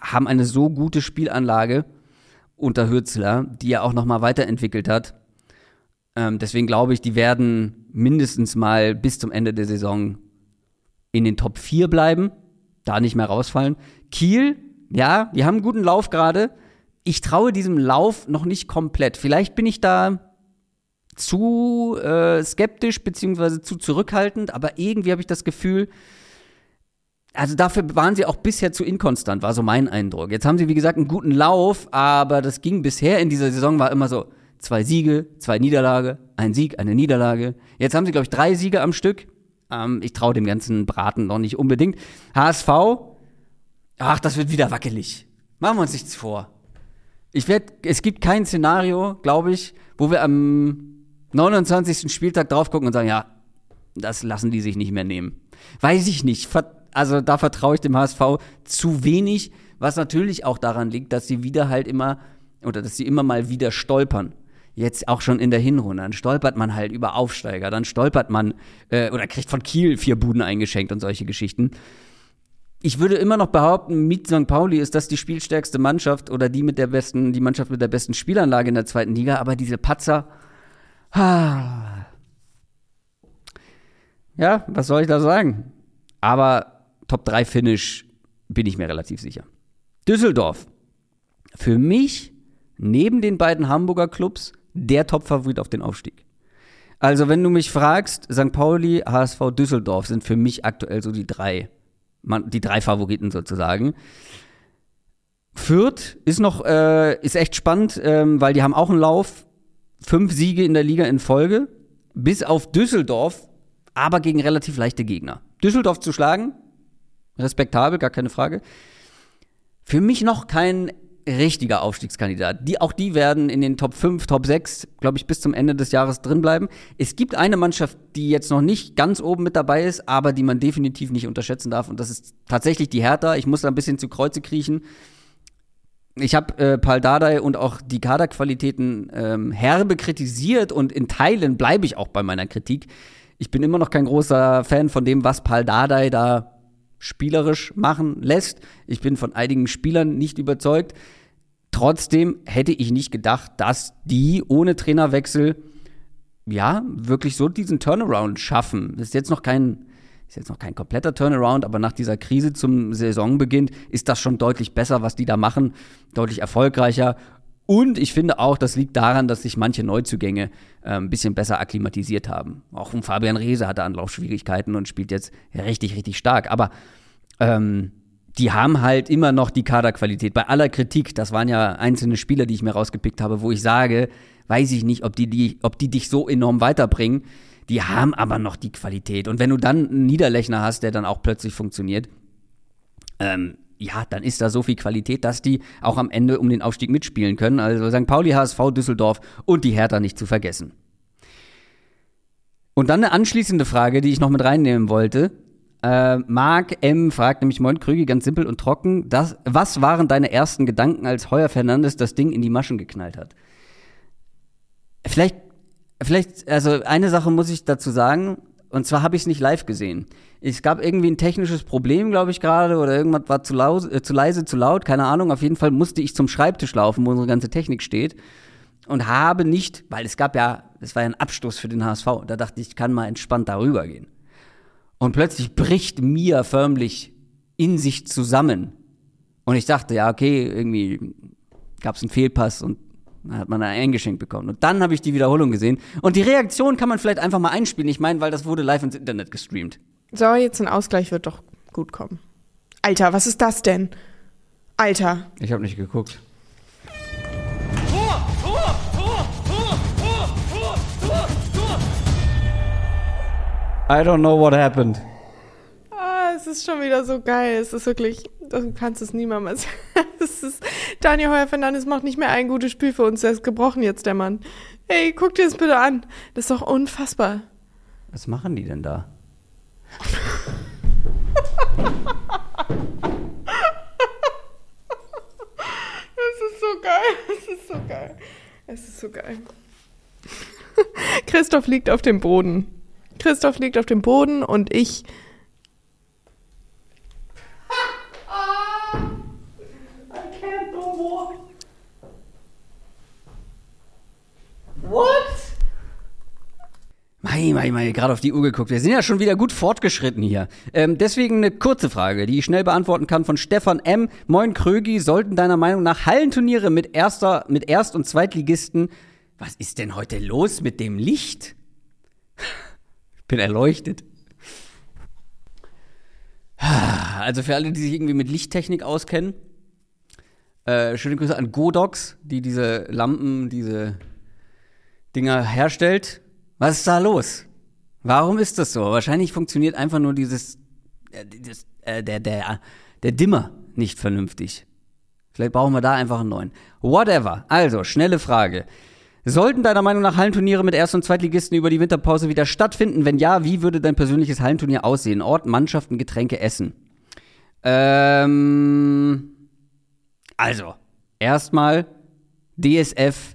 haben eine so gute Spielanlage unter Hürzler, die er auch nochmal weiterentwickelt hat. Ähm, deswegen glaube ich, die werden mindestens mal bis zum Ende der Saison in den Top 4 bleiben, da nicht mehr rausfallen. Kiel, ja, die haben einen guten Lauf gerade. Ich traue diesem Lauf noch nicht komplett. Vielleicht bin ich da zu äh, skeptisch beziehungsweise zu zurückhaltend, aber irgendwie habe ich das Gefühl, also dafür waren sie auch bisher zu inkonstant, war so mein Eindruck. Jetzt haben sie, wie gesagt, einen guten Lauf, aber das ging bisher in dieser Saison war immer so zwei Siege, zwei Niederlage, ein Sieg, eine Niederlage. Jetzt haben sie, glaube ich, drei Siege am Stück. Ähm, ich traue dem ganzen Braten noch nicht unbedingt. HSV Ach, das wird wieder wackelig. Machen wir uns nichts vor. Ich werd, es gibt kein Szenario, glaube ich, wo wir am 29. Spieltag drauf gucken und sagen, ja, das lassen die sich nicht mehr nehmen. Weiß ich nicht. Also da vertraue ich dem HSV zu wenig, was natürlich auch daran liegt, dass sie wieder halt immer oder dass sie immer mal wieder stolpern. Jetzt auch schon in der Hinrunde. Dann stolpert man halt über Aufsteiger, dann stolpert man äh, oder kriegt von Kiel vier Buden eingeschenkt und solche Geschichten ich würde immer noch behaupten, mit St. Pauli ist das die spielstärkste Mannschaft oder die mit der besten, die Mannschaft mit der besten Spielanlage in der zweiten Liga, aber diese Patzer. Ah. Ja, was soll ich da sagen? Aber Top 3 Finish bin ich mir relativ sicher. Düsseldorf. Für mich neben den beiden Hamburger Clubs der Top-Favorit auf den Aufstieg. Also, wenn du mich fragst, St. Pauli, HSV, Düsseldorf sind für mich aktuell so die drei, die drei Favoriten sozusagen. Fürth ist noch, äh, ist echt spannend, ähm, weil die haben auch einen Lauf. Fünf Siege in der Liga in Folge. Bis auf Düsseldorf, aber gegen relativ leichte Gegner. Düsseldorf zu schlagen, respektabel, gar keine Frage. Für mich noch kein richtiger Aufstiegskandidat. Die, auch die werden in den Top 5, Top 6, glaube ich, bis zum Ende des Jahres drin bleiben. Es gibt eine Mannschaft, die jetzt noch nicht ganz oben mit dabei ist, aber die man definitiv nicht unterschätzen darf. Und das ist tatsächlich die Hertha. Ich muss da ein bisschen zu Kreuze kriechen. Ich habe äh, Paul Dardai und auch die Kaderqualitäten ähm, herbe kritisiert und in Teilen bleibe ich auch bei meiner Kritik. Ich bin immer noch kein großer Fan von dem, was Paul Dardai da spielerisch machen lässt. Ich bin von einigen Spielern nicht überzeugt. Trotzdem hätte ich nicht gedacht, dass die ohne Trainerwechsel ja wirklich so diesen Turnaround schaffen. Das ist jetzt noch kein ist jetzt noch kein kompletter Turnaround, aber nach dieser Krise zum Saisonbeginn ist das schon deutlich besser, was die da machen, deutlich erfolgreicher. Und ich finde auch, das liegt daran, dass sich manche Neuzugänge äh, ein bisschen besser akklimatisiert haben. Auch ein Fabian Reese hatte Anlaufschwierigkeiten und spielt jetzt richtig, richtig stark. Aber ähm, die haben halt immer noch die Kaderqualität. Bei aller Kritik, das waren ja einzelne Spieler, die ich mir rausgepickt habe, wo ich sage, weiß ich nicht, ob die, die, ob die dich so enorm weiterbringen. Die haben aber noch die Qualität. Und wenn du dann einen Niederlechner hast, der dann auch plötzlich funktioniert, ähm, ja, dann ist da so viel Qualität, dass die auch am Ende um den Aufstieg mitspielen können. Also St. Pauli, HSV, Düsseldorf und die Hertha nicht zu vergessen. Und dann eine anschließende Frage, die ich noch mit reinnehmen wollte. Äh, Marc M. fragt nämlich Moin Krügi ganz simpel und trocken. Das, was waren deine ersten Gedanken, als Heuer Fernandes das Ding in die Maschen geknallt hat? Vielleicht, vielleicht, also eine Sache muss ich dazu sagen. Und zwar habe ich es nicht live gesehen. Es gab irgendwie ein technisches Problem, glaube ich, gerade, oder irgendwas war zu, laut, äh, zu leise, zu laut, keine Ahnung. Auf jeden Fall musste ich zum Schreibtisch laufen, wo unsere ganze Technik steht. Und habe nicht, weil es gab ja, es war ja ein Abstoß für den HSV. Da dachte ich, ich kann mal entspannt darüber gehen. Und plötzlich bricht mir förmlich in sich zusammen. Und ich dachte, ja, okay, irgendwie gab es einen Fehlpass und dann hat man ein eingeschenkt bekommen. Und dann habe ich die Wiederholung gesehen. Und die Reaktion kann man vielleicht einfach mal einspielen. Ich meine, weil das wurde live ins Internet gestreamt. So, jetzt ein Ausgleich wird doch gut kommen. Alter, was ist das denn? Alter. Ich habe nicht geguckt. Tor, Tor, Tor, Tor, Tor, Tor, Tor, Tor. I don't know what happened. Ah, es ist schon wieder so geil. Es ist wirklich, du kannst es niemandem. Es ist, Daniel Heuer Fernandes macht nicht mehr ein gutes Spiel für uns. Der ist gebrochen jetzt, der Mann. Ey, guck dir das bitte an. Das ist doch unfassbar. Was machen die denn da? Es ist so geil. Es ist so geil. Es ist so geil. Christoph liegt auf dem Boden. Christoph liegt auf dem Boden und ich. Mei, mei, mei, gerade auf die Uhr geguckt. Wir sind ja schon wieder gut fortgeschritten hier. Ähm, deswegen eine kurze Frage, die ich schnell beantworten kann von Stefan M. Moin Krögi, sollten deiner Meinung nach Hallenturniere mit erster, mit Erst- und Zweitligisten. Was ist denn heute los mit dem Licht? Ich bin erleuchtet. Also für alle, die sich irgendwie mit Lichttechnik auskennen, äh, schöne Grüße an Godox, die diese Lampen, diese Dinger herstellt. Was ist da los? Warum ist das so? Wahrscheinlich funktioniert einfach nur dieses, äh, dieses äh, der, der, der Dimmer nicht vernünftig. Vielleicht brauchen wir da einfach einen neuen. Whatever. Also, schnelle Frage. Sollten deiner Meinung nach Hallenturniere mit Erst- und Zweitligisten über die Winterpause wieder stattfinden? Wenn ja, wie würde dein persönliches Hallenturnier aussehen? Ort, Mannschaften, Getränke, Essen. Ähm, also, erstmal DSF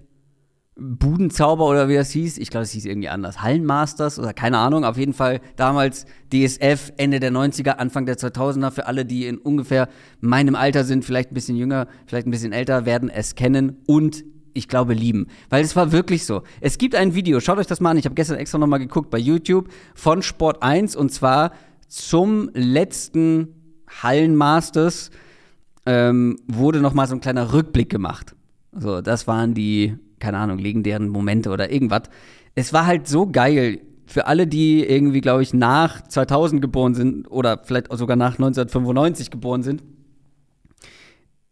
Budenzauber oder wie das hieß. Ich glaube, es hieß irgendwie anders. Hallenmasters oder keine Ahnung. Auf jeden Fall damals DSF, Ende der 90er, Anfang der 2000er. Für alle, die in ungefähr meinem Alter sind, vielleicht ein bisschen jünger, vielleicht ein bisschen älter, werden es kennen und ich glaube lieben. Weil es war wirklich so. Es gibt ein Video, schaut euch das mal an. Ich habe gestern extra nochmal geguckt bei YouTube von Sport 1 und zwar zum letzten Hallenmasters ähm, wurde nochmal so ein kleiner Rückblick gemacht. So, das waren die keine Ahnung, legendären Momente oder irgendwas. es war halt so geil für alle, die irgendwie, glaube ich, nach 2000 geboren sind oder vielleicht sogar nach 1995 geboren sind.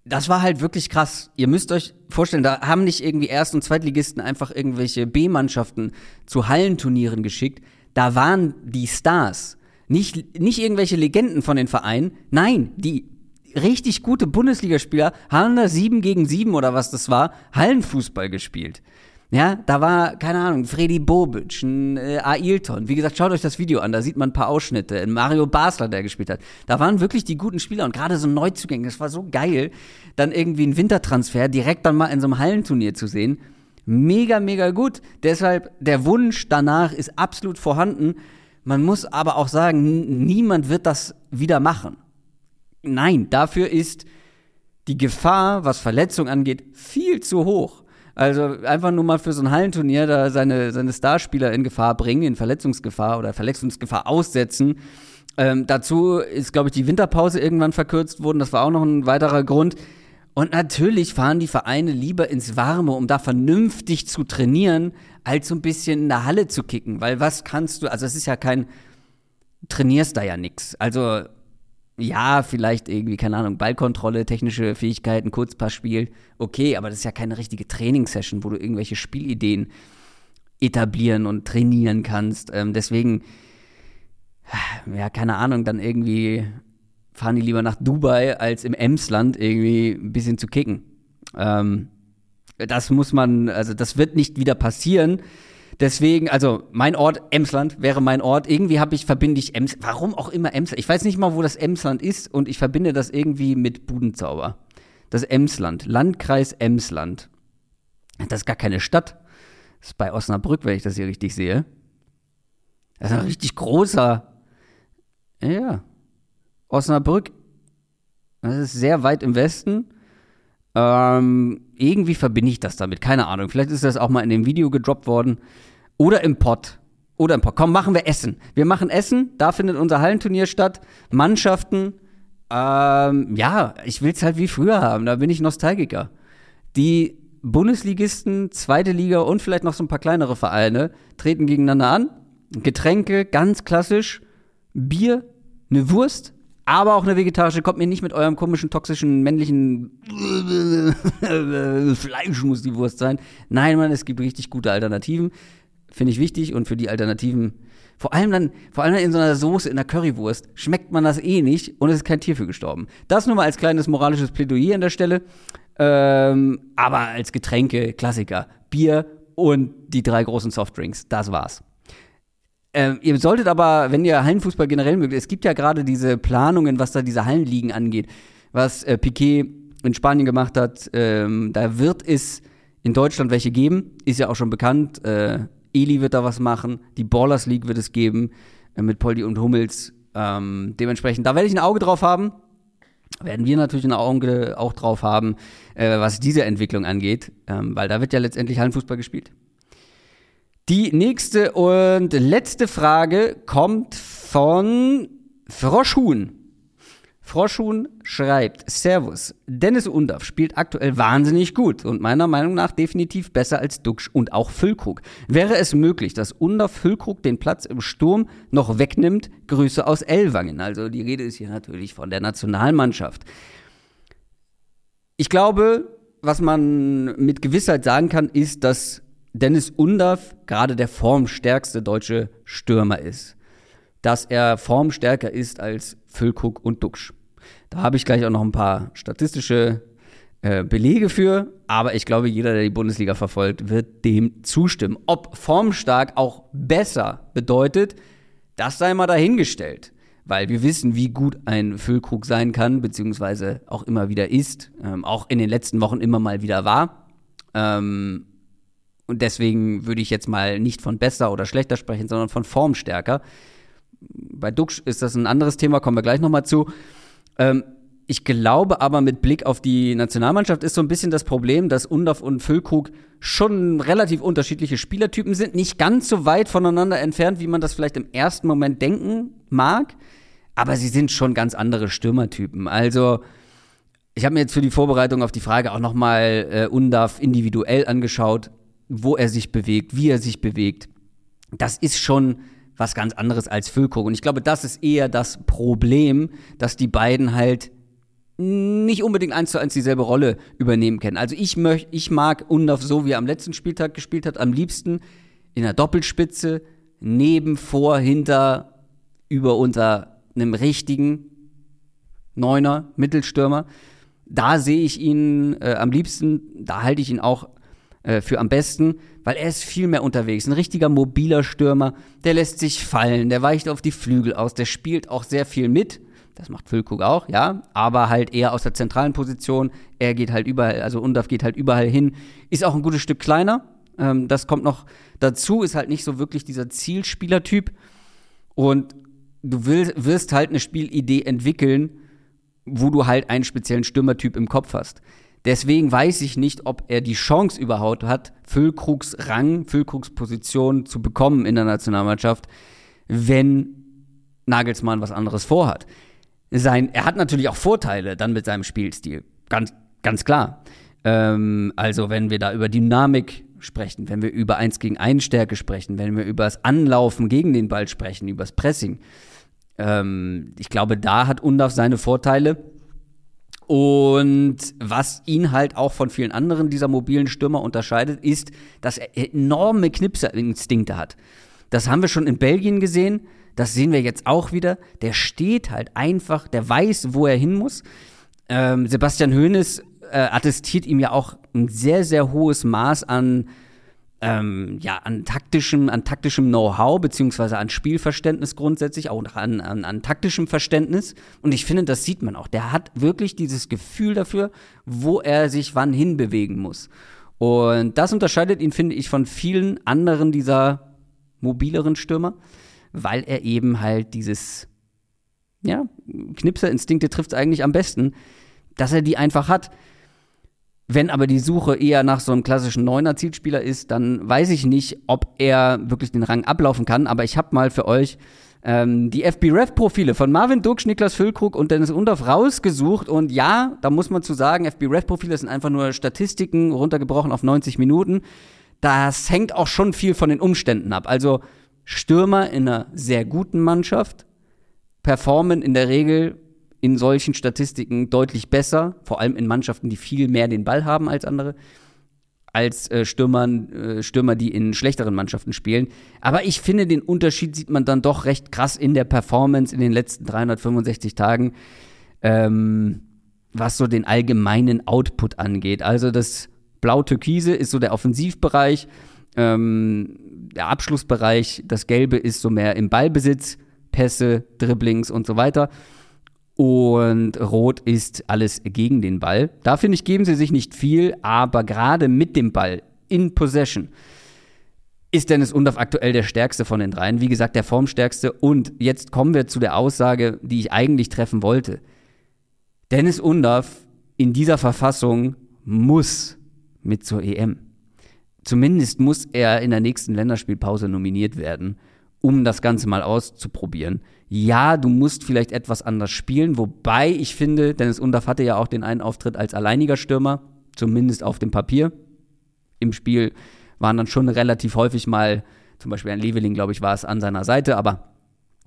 Das war halt wirklich krass. Ihr müsst euch vorstellen, da haben nicht irgendwie Erst- und Zweitligisten einfach irgendwelche B-Mannschaften zu Hallenturnieren geschickt. Da waren die Stars. Nicht, nicht irgendwelche Legenden von den Vereinen. Nein, die richtig gute Bundesligaspieler haben da sieben gegen sieben oder was das war, Hallenfußball gespielt. Ja, da war, keine Ahnung, Freddy Bobic, ein äh, Ailton. Wie gesagt, schaut euch das Video an, da sieht man ein paar Ausschnitte. Ein Mario Basler, der gespielt hat. Da waren wirklich die guten Spieler und gerade so Neuzugänge. Das war so geil, dann irgendwie einen Wintertransfer direkt dann mal in so einem Hallenturnier zu sehen. Mega, mega gut. Deshalb, der Wunsch danach ist absolut vorhanden. Man muss aber auch sagen, niemand wird das wieder machen. Nein, dafür ist die Gefahr, was Verletzung angeht, viel zu hoch. Also einfach nur mal für so ein Hallenturnier da seine, seine Starspieler in Gefahr bringen, in Verletzungsgefahr oder Verletzungsgefahr aussetzen. Ähm, dazu ist, glaube ich, die Winterpause irgendwann verkürzt worden. Das war auch noch ein weiterer Grund. Und natürlich fahren die Vereine lieber ins Warme, um da vernünftig zu trainieren, als so ein bisschen in der Halle zu kicken. Weil was kannst du, also es ist ja kein, trainierst da ja nix. Also ja, vielleicht irgendwie, keine Ahnung, Ballkontrolle, technische Fähigkeiten, Kurzpassspiel, okay, aber das ist ja keine richtige Trainingssession, wo du irgendwelche Spielideen etablieren und trainieren kannst. Ähm, deswegen, ja, keine Ahnung, dann irgendwie fahren die lieber nach Dubai, als im Emsland irgendwie ein bisschen zu kicken. Ähm, das muss man, also das wird nicht wieder passieren. Deswegen, also mein Ort, Emsland, wäre mein Ort. Irgendwie habe ich, verbinde ich Ems, warum auch immer Emsland. Ich weiß nicht mal, wo das Emsland ist und ich verbinde das irgendwie mit Budenzauber. Das Emsland, Landkreis Emsland. Das ist gar keine Stadt. Das ist bei Osnabrück, wenn ich das hier richtig sehe. Das ist ein richtig großer. Ja. Osnabrück. Das ist sehr weit im Westen. Ähm, irgendwie verbinde ich das damit. Keine Ahnung. Vielleicht ist das auch mal in dem Video gedroppt worden. Oder im Pott. Oder im Pott. Komm, machen wir Essen. Wir machen Essen. Da findet unser Hallenturnier statt. Mannschaften. Ähm, ja, ich will es halt wie früher haben. Da bin ich Nostalgiker. Die Bundesligisten, zweite Liga und vielleicht noch so ein paar kleinere Vereine treten gegeneinander an. Getränke, ganz klassisch. Bier, eine Wurst, aber auch eine vegetarische. Kommt mir nicht mit eurem komischen, toxischen, männlichen Fleisch muss die Wurst sein. Nein, Mann, es gibt richtig gute Alternativen. Finde ich wichtig und für die Alternativen, vor allem dann, vor allem in so einer Soße, in einer Currywurst, schmeckt man das eh nicht und es ist kein Tier für gestorben. Das nur mal als kleines moralisches Plädoyer an der Stelle. Ähm, aber als Getränke, Klassiker, Bier und die drei großen Softdrinks, das war's. Ähm, ihr solltet aber, wenn ihr Hallenfußball generell mögt, es gibt ja gerade diese Planungen, was da diese Hallenligen angeht, was äh, Piquet in Spanien gemacht hat. Ähm, da wird es in Deutschland welche geben, ist ja auch schon bekannt. Äh, Eli wird da was machen, die Ballers League wird es geben äh, mit Poldi und Hummels. Ähm, dementsprechend, da werde ich ein Auge drauf haben. Werden wir natürlich ein Auge auch drauf haben, äh, was diese Entwicklung angeht, ähm, weil da wird ja letztendlich Hallenfußball gespielt. Die nächste und letzte Frage kommt von Froschhuhn. Froschhuhn schreibt, Servus, Dennis Undaff spielt aktuell wahnsinnig gut und meiner Meinung nach definitiv besser als Duxch und auch Füllkrug. Wäre es möglich, dass Undaff Füllkrug den Platz im Sturm noch wegnimmt? Grüße aus Ellwangen. Also die Rede ist hier natürlich von der Nationalmannschaft. Ich glaube, was man mit Gewissheit sagen kann, ist, dass Dennis Undaff gerade der formstärkste deutsche Stürmer ist. Dass er formstärker ist als Füllkrug und Duxch. Da habe ich gleich auch noch ein paar statistische äh, Belege für, aber ich glaube, jeder, der die Bundesliga verfolgt, wird dem zustimmen. Ob formstark auch besser bedeutet, das sei mal dahingestellt. Weil wir wissen, wie gut ein Füllkrug sein kann, beziehungsweise auch immer wieder ist, ähm, auch in den letzten Wochen immer mal wieder war. Ähm, und deswegen würde ich jetzt mal nicht von besser oder schlechter sprechen, sondern von formstärker. Bei Duxch ist das ein anderes Thema, kommen wir gleich nochmal zu. Ähm, ich glaube aber mit Blick auf die Nationalmannschaft ist so ein bisschen das Problem, dass Undorf und Füllkrug schon relativ unterschiedliche Spielertypen sind, nicht ganz so weit voneinander entfernt, wie man das vielleicht im ersten Moment denken mag, aber sie sind schon ganz andere Stürmertypen. Also ich habe mir jetzt für die Vorbereitung auf die Frage auch nochmal äh, Undaf individuell angeschaut wo er sich bewegt, wie er sich bewegt. das ist schon was ganz anderes als Füllkrug. Und ich glaube, das ist eher das Problem, dass die beiden halt nicht unbedingt eins zu eins dieselbe Rolle übernehmen können. Also ich möchte, ich mag Undorf so, wie er am letzten Spieltag gespielt hat, am liebsten in der Doppelspitze, neben, vor, hinter, über, unter einem richtigen Neuner, Mittelstürmer. Da sehe ich ihn äh, am liebsten, da halte ich ihn auch äh, für am besten, weil er ist viel mehr unterwegs. Ein richtiger mobiler Stürmer, der lässt sich fallen, der weicht auf die Flügel aus, der spielt auch sehr viel mit. Das macht Füllkrug auch, ja, aber halt eher aus der zentralen Position. Er geht halt überall, also Undaf geht halt überall hin, ist auch ein gutes Stück kleiner. Ähm, das kommt noch dazu, ist halt nicht so wirklich dieser Zielspielertyp. Und du willst, wirst halt eine Spielidee entwickeln, wo du halt einen speziellen Stürmertyp im Kopf hast. Deswegen weiß ich nicht, ob er die Chance überhaupt hat, Füllkrugs Rang, Füllkrugs Position zu bekommen in der Nationalmannschaft, wenn Nagelsmann was anderes vorhat. Sein, er hat natürlich auch Vorteile dann mit seinem Spielstil. Ganz, ganz klar. Ähm, also, wenn wir da über Dynamik sprechen, wenn wir über 1 gegen 1 Stärke sprechen, wenn wir über das Anlaufen gegen den Ball sprechen, über das Pressing. Ähm, ich glaube, da hat Undaf seine Vorteile. Und was ihn halt auch von vielen anderen dieser mobilen Stürmer unterscheidet, ist, dass er enorme Knipserinstinkte hat. Das haben wir schon in Belgien gesehen, das sehen wir jetzt auch wieder. Der steht halt einfach, der weiß, wo er hin muss. Ähm, Sebastian Hoeneß äh, attestiert ihm ja auch ein sehr, sehr hohes Maß an ähm, ja, an taktischem, an taktischem Know-how, beziehungsweise an Spielverständnis grundsätzlich, auch an, an, an taktischem Verständnis. Und ich finde, das sieht man auch. Der hat wirklich dieses Gefühl dafür, wo er sich wann hinbewegen muss. Und das unterscheidet ihn, finde ich, von vielen anderen dieser mobileren Stürmer, weil er eben halt dieses, ja, Knipserinstinkte trifft es eigentlich am besten, dass er die einfach hat. Wenn aber die Suche eher nach so einem klassischen Neuner-Zielspieler ist, dann weiß ich nicht, ob er wirklich den Rang ablaufen kann. Aber ich habe mal für euch ähm, die FB-Ref-Profile von Marvin Duksch, Niklas Füllkrug und Dennis Undorf rausgesucht. Und ja, da muss man zu sagen, FB-Ref-Profile sind einfach nur Statistiken runtergebrochen auf 90 Minuten. Das hängt auch schon viel von den Umständen ab. Also Stürmer in einer sehr guten Mannschaft performen in der Regel in solchen Statistiken deutlich besser, vor allem in Mannschaften, die viel mehr den Ball haben als andere, als äh, Stürmern, äh, Stürmer, die in schlechteren Mannschaften spielen. Aber ich finde, den Unterschied sieht man dann doch recht krass in der Performance in den letzten 365 Tagen, ähm, was so den allgemeinen Output angeht. Also das Blau-Türkise ist so der Offensivbereich, ähm, der Abschlussbereich, das Gelbe ist so mehr im Ballbesitz, Pässe, Dribblings und so weiter und Rot ist alles gegen den Ball. Da finde ich, geben sie sich nicht viel, aber gerade mit dem Ball in Possession ist Dennis Undorf aktuell der stärkste von den dreien. Wie gesagt, der formstärkste. Und jetzt kommen wir zu der Aussage, die ich eigentlich treffen wollte. Dennis Undorf in dieser Verfassung muss mit zur EM. Zumindest muss er in der nächsten Länderspielpause nominiert werden, um das Ganze mal auszuprobieren ja, du musst vielleicht etwas anders spielen, wobei ich finde, Dennis Undorf hatte ja auch den einen Auftritt als alleiniger Stürmer, zumindest auf dem Papier. Im Spiel waren dann schon relativ häufig mal, zum Beispiel ein Leveling, glaube ich, war es an seiner Seite, aber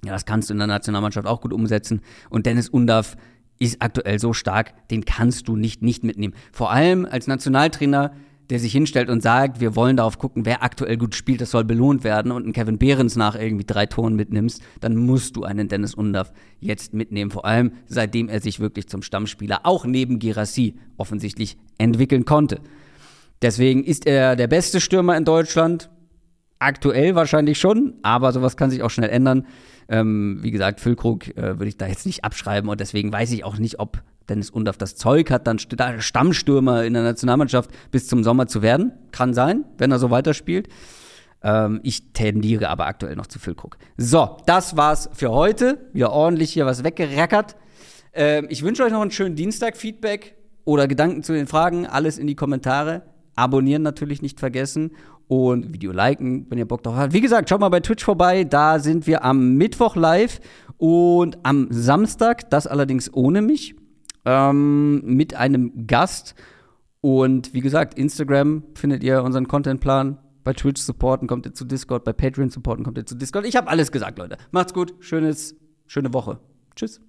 ja, das kannst du in der Nationalmannschaft auch gut umsetzen. Und Dennis Undorf ist aktuell so stark, den kannst du nicht nicht mitnehmen. Vor allem als Nationaltrainer der sich hinstellt und sagt, wir wollen darauf gucken, wer aktuell gut spielt, das soll belohnt werden und einen Kevin Behrens nach irgendwie drei Toren mitnimmst, dann musst du einen Dennis Undaff jetzt mitnehmen. Vor allem, seitdem er sich wirklich zum Stammspieler auch neben Girassi offensichtlich entwickeln konnte. Deswegen ist er der beste Stürmer in Deutschland. Aktuell wahrscheinlich schon, aber sowas kann sich auch schnell ändern. Ähm, wie gesagt, Füllkrug äh, würde ich da jetzt nicht abschreiben und deswegen weiß ich auch nicht, ob Dennis Undorf das Zeug hat, dann Stammstürmer in der Nationalmannschaft bis zum Sommer zu werden. Kann sein, wenn er so weiterspielt. Ähm, ich tendiere aber aktuell noch zu Füllkrug. So, das war's für heute. Wieder ordentlich hier was weggerackert. Ähm, ich wünsche euch noch einen schönen Dienstag. Feedback oder Gedanken zu den Fragen, alles in die Kommentare. Abonnieren natürlich nicht vergessen und Video liken, wenn ihr Bock drauf habt. Wie gesagt, schaut mal bei Twitch vorbei. Da sind wir am Mittwoch live und am Samstag, das allerdings ohne mich ähm, mit einem Gast. Und wie gesagt, Instagram findet ihr unseren Contentplan. Bei Twitch supporten kommt ihr zu Discord, bei Patreon supporten kommt ihr zu Discord. Ich habe alles gesagt, Leute. Macht's gut, schönes, schöne Woche. Tschüss.